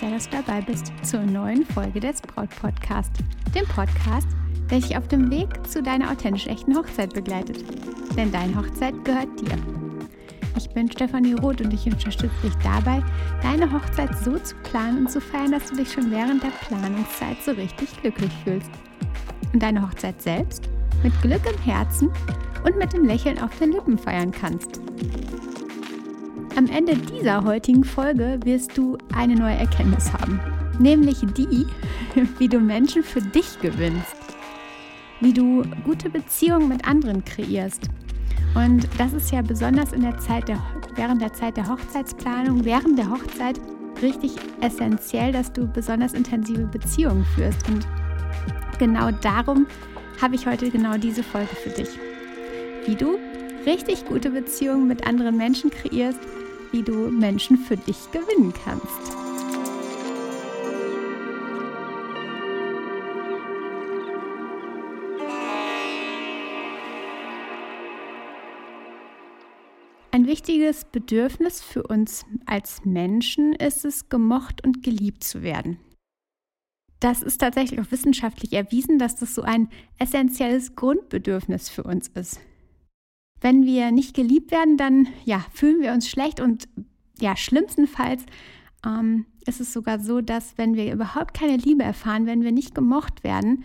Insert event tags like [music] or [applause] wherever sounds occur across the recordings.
sehr, dass du dabei bist zur neuen Folge des Braut Podcast, dem Podcast, der dich auf dem Weg zu deiner authentisch echten Hochzeit begleitet. Denn deine Hochzeit gehört dir. Ich bin Stefanie Roth und ich unterstütze dich dabei, deine Hochzeit so zu planen und zu feiern, dass du dich schon während der Planungszeit so richtig glücklich fühlst. Und deine Hochzeit selbst mit Glück im Herzen und mit dem Lächeln auf den Lippen feiern kannst. Am Ende dieser heutigen Folge wirst du eine neue Erkenntnis haben, nämlich die, [laughs] wie du Menschen für dich gewinnst, wie du gute Beziehungen mit anderen kreierst. Und das ist ja besonders in der Zeit der, während der Zeit der Hochzeitsplanung, während der Hochzeit richtig essentiell, dass du besonders intensive Beziehungen führst. Und genau darum habe ich heute genau diese Folge für dich. Wie du richtig gute Beziehungen mit anderen Menschen kreierst wie du Menschen für dich gewinnen kannst. Ein wichtiges Bedürfnis für uns als Menschen ist es, gemocht und geliebt zu werden. Das ist tatsächlich auch wissenschaftlich erwiesen, dass das so ein essentielles Grundbedürfnis für uns ist. Wenn wir nicht geliebt werden, dann ja, fühlen wir uns schlecht und ja, schlimmstenfalls ähm, ist es sogar so, dass wenn wir überhaupt keine Liebe erfahren, wenn wir nicht gemocht werden,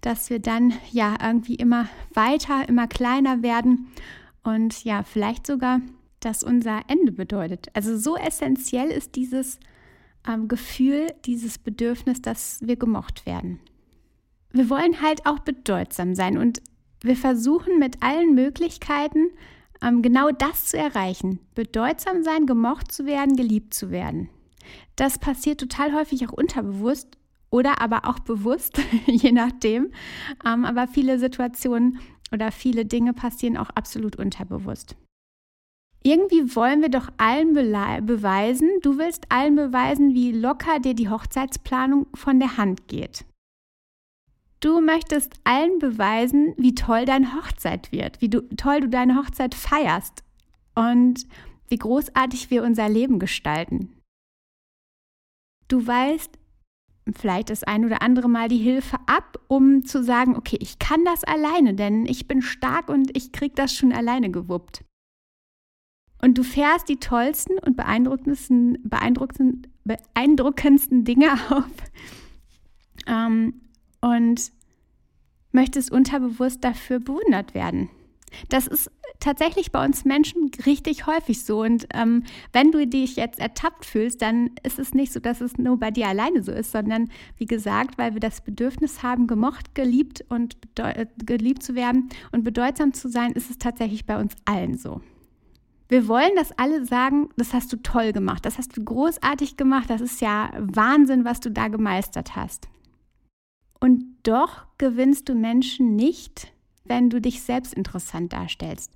dass wir dann ja irgendwie immer weiter, immer kleiner werden und ja, vielleicht sogar das unser Ende bedeutet. Also so essentiell ist dieses ähm, Gefühl, dieses Bedürfnis, dass wir gemocht werden. Wir wollen halt auch bedeutsam sein und wir versuchen mit allen Möglichkeiten ähm, genau das zu erreichen. Bedeutsam sein, gemocht zu werden, geliebt zu werden. Das passiert total häufig auch unterbewusst oder aber auch bewusst, [laughs] je nachdem. Ähm, aber viele Situationen oder viele Dinge passieren auch absolut unterbewusst. Irgendwie wollen wir doch allen beweisen, du willst allen beweisen, wie locker dir die Hochzeitsplanung von der Hand geht. Du möchtest allen beweisen, wie toll deine Hochzeit wird, wie du, toll du deine Hochzeit feierst und wie großartig wir unser Leben gestalten. Du weißt vielleicht das ein oder andere Mal die Hilfe ab, um zu sagen, okay, ich kann das alleine, denn ich bin stark und ich krieg das schon alleine gewuppt. Und du fährst die tollsten und beeindruckendsten, beeindruckendsten, beeindruckendsten Dinge [laughs] auf, ähm, und möchtest unterbewusst dafür bewundert werden. Das ist tatsächlich bei uns Menschen richtig häufig so. Und ähm, wenn du dich jetzt ertappt fühlst, dann ist es nicht so, dass es nur bei dir alleine so ist, sondern wie gesagt, weil wir das Bedürfnis haben, gemocht, geliebt und äh, geliebt zu werden und bedeutsam zu sein, ist es tatsächlich bei uns allen so. Wir wollen, dass alle sagen, das hast du toll gemacht, das hast du großartig gemacht, das ist ja Wahnsinn, was du da gemeistert hast. Und doch gewinnst du Menschen nicht, wenn du dich selbst interessant darstellst.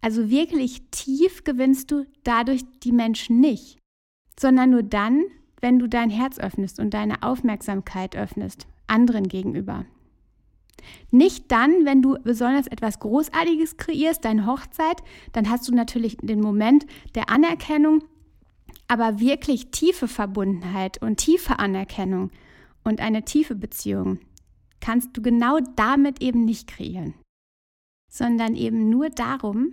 Also wirklich tief gewinnst du dadurch die Menschen nicht, sondern nur dann, wenn du dein Herz öffnest und deine Aufmerksamkeit öffnest, anderen gegenüber. Nicht dann, wenn du besonders etwas Großartiges kreierst, deine Hochzeit, dann hast du natürlich den Moment der Anerkennung, aber wirklich tiefe Verbundenheit und tiefe Anerkennung und eine tiefe Beziehung kannst du genau damit eben nicht kreieren, sondern eben nur darum,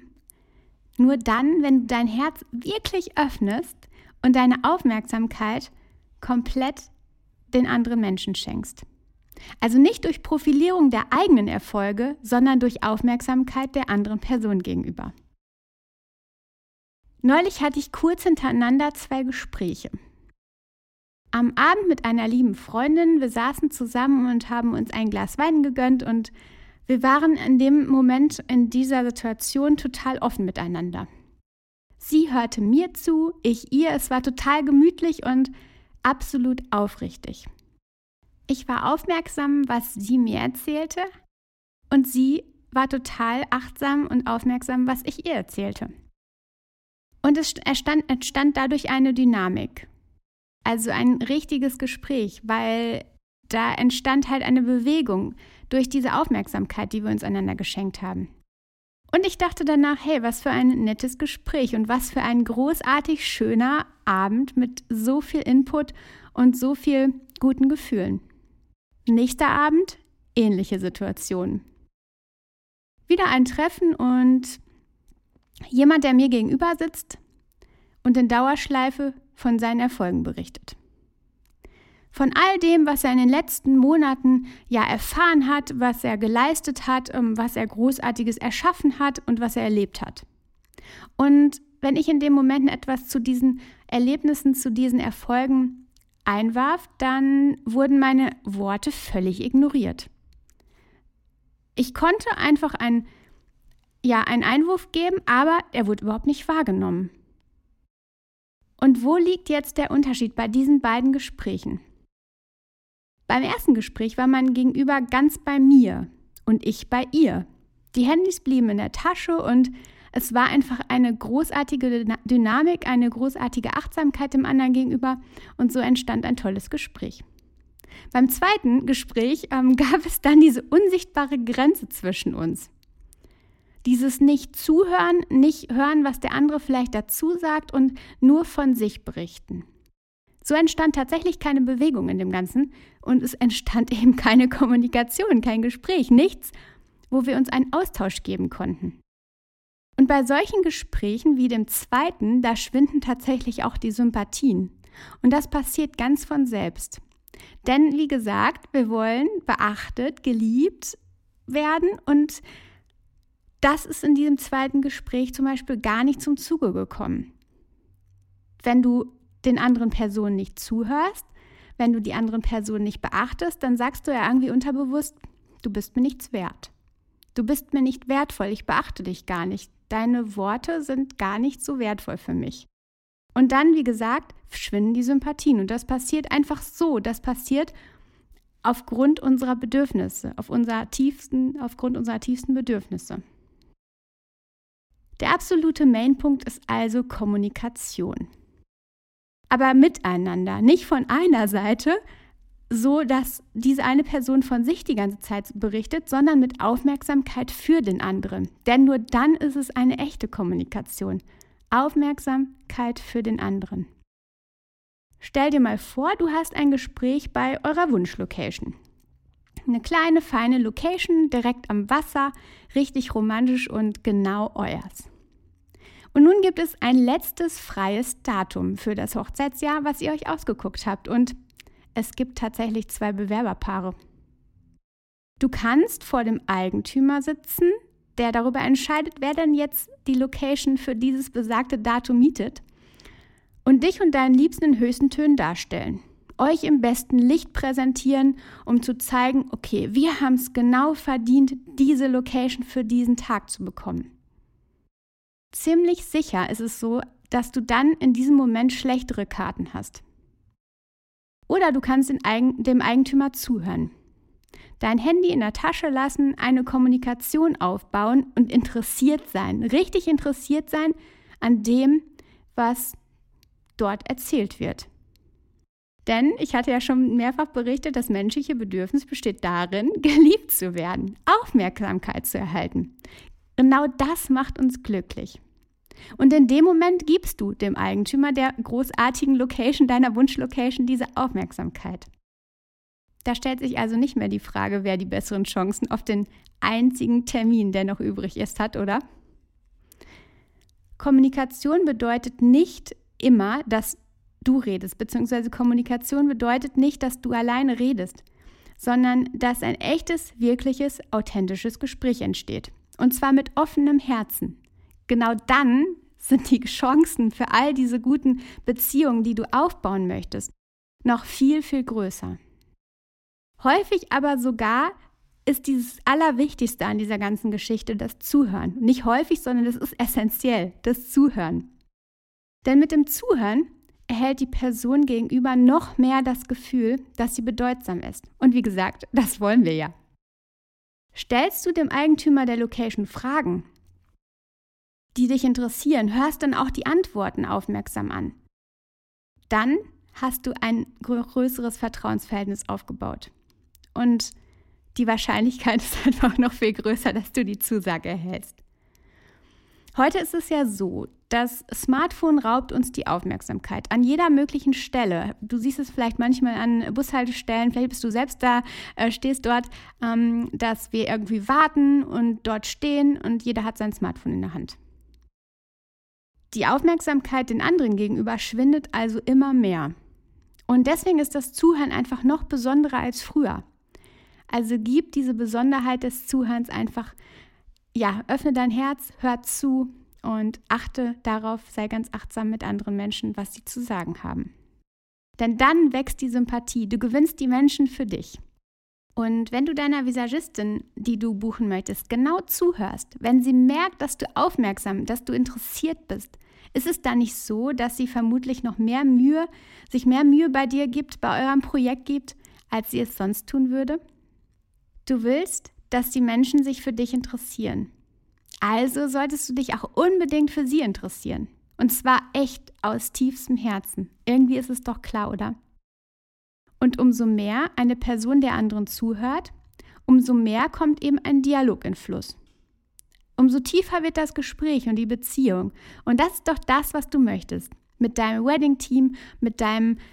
nur dann, wenn du dein Herz wirklich öffnest und deine Aufmerksamkeit komplett den anderen Menschen schenkst. Also nicht durch Profilierung der eigenen Erfolge, sondern durch Aufmerksamkeit der anderen Person gegenüber. Neulich hatte ich kurz hintereinander zwei Gespräche am Abend mit einer lieben Freundin. Wir saßen zusammen und haben uns ein Glas Wein gegönnt und wir waren in dem Moment in dieser Situation total offen miteinander. Sie hörte mir zu, ich ihr, es war total gemütlich und absolut aufrichtig. Ich war aufmerksam, was sie mir erzählte und sie war total achtsam und aufmerksam, was ich ihr erzählte. Und es entstand, entstand dadurch eine Dynamik. Also ein richtiges Gespräch, weil da entstand halt eine Bewegung durch diese Aufmerksamkeit, die wir uns einander geschenkt haben. Und ich dachte danach, hey, was für ein nettes Gespräch und was für ein großartig schöner Abend mit so viel Input und so viel guten Gefühlen. Nächster Abend, ähnliche Situation. Wieder ein Treffen und jemand, der mir gegenüber sitzt und in Dauerschleife von seinen Erfolgen berichtet. Von all dem, was er in den letzten Monaten ja erfahren hat, was er geleistet hat, ähm, was er großartiges erschaffen hat und was er erlebt hat. Und wenn ich in dem Moment etwas zu diesen Erlebnissen, zu diesen Erfolgen einwarf, dann wurden meine Worte völlig ignoriert. Ich konnte einfach ein, ja, einen Einwurf geben, aber er wurde überhaupt nicht wahrgenommen. Und wo liegt jetzt der Unterschied bei diesen beiden Gesprächen? Beim ersten Gespräch war mein Gegenüber ganz bei mir und ich bei ihr. Die Handys blieben in der Tasche und es war einfach eine großartige Dynamik, eine großartige Achtsamkeit dem anderen gegenüber und so entstand ein tolles Gespräch. Beim zweiten Gespräch ähm, [laughs] gab es dann diese unsichtbare Grenze zwischen uns. Dieses nicht zuhören, nicht hören, was der andere vielleicht dazu sagt und nur von sich berichten. So entstand tatsächlich keine Bewegung in dem Ganzen und es entstand [laughs] eben keine Kommunikation, kein Gespräch, nichts, wo wir uns einen Austausch geben konnten. Und bei solchen Gesprächen wie dem zweiten, da schwinden tatsächlich auch die Sympathien. Und das passiert ganz von selbst. Denn wie gesagt, wir wollen beachtet, geliebt werden und das ist in diesem zweiten Gespräch zum Beispiel gar nicht zum Zuge gekommen. Wenn du den anderen Personen nicht zuhörst, wenn du die anderen Personen nicht beachtest, dann sagst du ja irgendwie unterbewusst, du bist mir nichts wert. Du bist mir nicht wertvoll, ich beachte dich gar nicht. Deine Worte sind gar nicht so wertvoll für mich. Und dann, wie gesagt, verschwinden die Sympathien. Und das passiert einfach so. Das passiert aufgrund unserer Bedürfnisse, auf unserer tiefsten, aufgrund unserer tiefsten Bedürfnisse. Der absolute Mainpunkt ist also Kommunikation aber miteinander, nicht von einer Seite, so dass diese eine Person von sich die ganze Zeit berichtet, sondern mit Aufmerksamkeit für den anderen. Denn nur dann ist es eine echte Kommunikation. Aufmerksamkeit für den anderen. Stell dir mal vor, du hast ein Gespräch bei eurer Wunschlocation. Eine kleine, feine Location direkt am Wasser, richtig romantisch und genau euers. Und nun gibt es ein letztes freies Datum für das Hochzeitsjahr, was ihr euch ausgeguckt habt. Und es gibt tatsächlich zwei Bewerberpaare. Du kannst vor dem Eigentümer sitzen, der darüber entscheidet, wer denn jetzt die Location für dieses besagte Datum mietet und dich und deinen Liebsten in höchsten Tönen darstellen. Euch im besten Licht präsentieren, um zu zeigen, okay, wir haben es genau verdient, diese Location für diesen Tag zu bekommen ziemlich sicher ist es so, dass du dann in diesem Moment schlechtere Karten hast. Oder du kannst dem Eigentümer zuhören. Dein Handy in der Tasche lassen, eine Kommunikation aufbauen und interessiert sein, richtig interessiert sein an dem, was dort erzählt wird. Denn ich hatte ja schon mehrfach berichtet, das menschliche Bedürfnis besteht darin, [laughs] geliebt zu werden, Aufmerksamkeit zu erhalten. Genau das macht uns glücklich. Und in dem Moment gibst du dem Eigentümer der großartigen Location, deiner Wunschlocation, diese Aufmerksamkeit. Da stellt sich also nicht mehr die Frage, wer die besseren Chancen auf den einzigen Termin, der noch übrig ist, hat, oder? Kommunikation bedeutet nicht immer, dass du redest, beziehungsweise Kommunikation bedeutet nicht, dass du alleine redest, sondern dass ein echtes, wirkliches, authentisches Gespräch entsteht. Und zwar mit offenem Herzen. Genau dann sind die Chancen für all diese guten Beziehungen, die du aufbauen möchtest, noch viel, viel größer. Häufig aber sogar ist dieses Allerwichtigste an dieser ganzen Geschichte das Zuhören. Nicht häufig, sondern das ist essentiell, das Zuhören. Denn mit dem Zuhören erhält die Person gegenüber noch mehr das Gefühl, dass sie bedeutsam ist. Und wie gesagt, das wollen wir ja. Stellst du dem Eigentümer der Location Fragen, die dich interessieren, hörst dann auch die Antworten aufmerksam an. Dann hast du ein größeres Vertrauensverhältnis aufgebaut. Und die Wahrscheinlichkeit [laughs] ist einfach noch viel größer, dass du die Zusage erhältst. Heute ist es ja so, das Smartphone raubt uns die Aufmerksamkeit an jeder möglichen Stelle. Du siehst es vielleicht manchmal an Bushaltestellen, vielleicht bist du selbst da, äh, stehst dort, ähm, dass wir irgendwie warten und dort stehen und jeder hat sein Smartphone in der Hand. Die Aufmerksamkeit den anderen gegenüber schwindet also immer mehr. Und deswegen ist das Zuhören einfach noch besonderer als früher. Also gib diese Besonderheit des Zuhörens einfach, ja, öffne dein Herz, hör zu und achte darauf, sei ganz achtsam mit anderen Menschen, was sie zu sagen haben. Denn dann wächst die Sympathie, du gewinnst die Menschen für dich. Und wenn du deiner Visagistin, die du buchen möchtest, genau zuhörst, wenn sie merkt, dass du aufmerksam, dass du interessiert bist, ist es dann nicht so, dass sie vermutlich noch mehr Mühe, sich mehr Mühe bei dir gibt, bei eurem Projekt gibt, als sie es sonst tun würde? Du willst, dass die Menschen sich für dich interessieren. Also solltest du dich auch unbedingt für sie interessieren. Und zwar echt aus tiefstem Herzen. Irgendwie ist es doch klar, oder? Und umso mehr eine Person der anderen zuhört, umso mehr kommt eben ein Dialog in Fluss. Umso tiefer wird das Gespräch und die Beziehung. Und das ist doch das, was du möchtest. Mit deinem Wedding-Team, mit,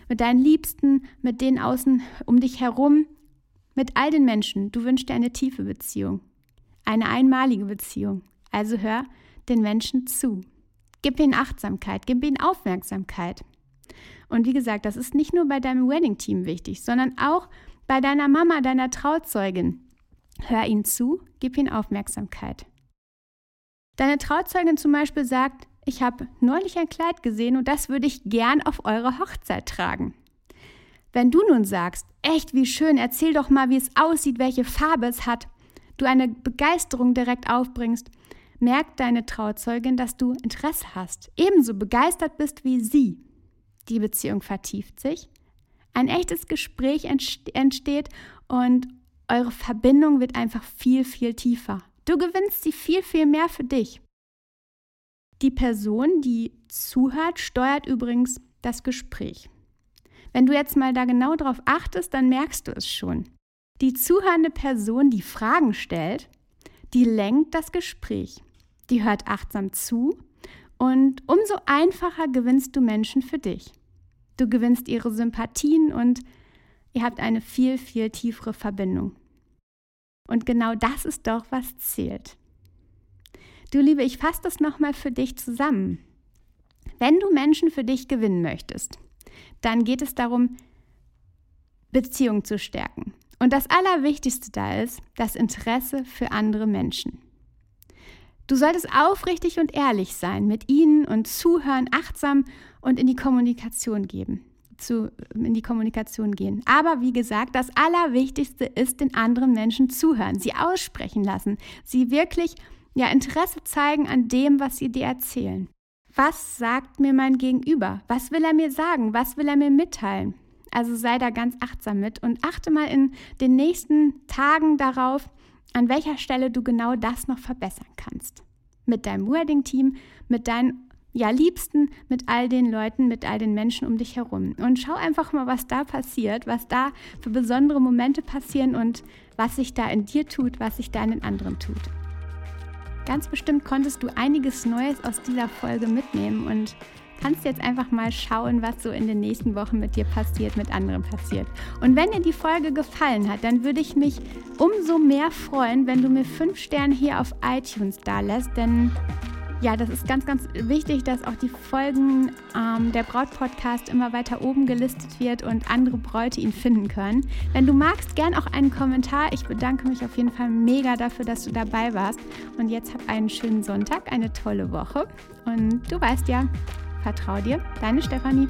mit deinen Liebsten, mit denen außen um dich herum, mit all den Menschen. Du wünschst dir eine tiefe Beziehung. Eine einmalige Beziehung. Also hör den Menschen zu. Gib ihnen Achtsamkeit, gib ihnen Aufmerksamkeit. Und wie gesagt, das ist nicht nur bei deinem Wedding-Team wichtig, sondern auch bei deiner Mama, deiner Trauzeugin. Hör ihnen zu, gib ihnen Aufmerksamkeit. Deine Trauzeugin zum Beispiel sagt, ich habe neulich ein Kleid gesehen und das würde ich gern auf eure Hochzeit tragen. Wenn du nun sagst, echt wie schön, erzähl doch mal, wie es aussieht, welche Farbe es hat, du eine Begeisterung direkt aufbringst, merkt deine Trauzeugin, dass du Interesse hast, ebenso begeistert bist wie sie. Die Beziehung vertieft sich, ein echtes Gespräch entsteht und eure Verbindung wird einfach viel, viel tiefer. Du gewinnst sie viel, viel mehr für dich. Die Person, die zuhört, steuert übrigens das Gespräch. Wenn du jetzt mal da genau drauf achtest, dann merkst du es schon. Die zuhörende Person, die Fragen stellt, die lenkt das Gespräch. Die hört achtsam zu und umso einfacher gewinnst du Menschen für dich. Du gewinnst ihre Sympathien und ihr habt eine viel, viel tiefere Verbindung. Und genau das ist doch, was zählt. Du Liebe, ich fasse das nochmal für dich zusammen. Wenn du Menschen für dich gewinnen möchtest, dann geht es darum, Beziehungen zu stärken. Und das Allerwichtigste da ist das Interesse für andere Menschen. Du solltest aufrichtig und ehrlich sein mit ihnen und zuhören, achtsam und in die Kommunikation geben zu, in die Kommunikation gehen. Aber wie gesagt, das Allerwichtigste ist, den anderen Menschen zuhören, sie aussprechen lassen, sie wirklich ja, Interesse zeigen an dem, was sie dir erzählen. Was sagt mir mein Gegenüber? Was will er mir sagen? Was will er mir mitteilen? Also sei da ganz achtsam mit und achte mal in den nächsten Tagen darauf, an welcher Stelle du genau das noch verbessern kannst. Mit deinem Wedding-Team, mit deinen ja, Liebsten, mit all den Leuten, mit all den Menschen um dich herum. Und schau einfach mal, was da passiert, was da für besondere Momente passieren und was sich da in dir tut, was sich da in den anderen tut. Ganz bestimmt konntest du einiges Neues aus dieser Folge mitnehmen und kannst jetzt einfach mal schauen, was so in den nächsten Wochen mit dir passiert, mit anderen passiert. Und wenn dir die Folge gefallen hat, dann würde ich mich umso mehr freuen, wenn du mir fünf Sterne hier auf iTunes da lässt, denn ja, das ist ganz, ganz wichtig, dass auch die Folgen ähm, der Braut-Podcast immer weiter oben gelistet wird und andere Bräute ihn finden können. Wenn du magst, gern auch einen Kommentar. Ich bedanke mich auf jeden Fall mega dafür, dass du dabei warst. Und jetzt hab einen schönen Sonntag, eine tolle Woche. Und du weißt ja, vertrau dir, deine Stefanie.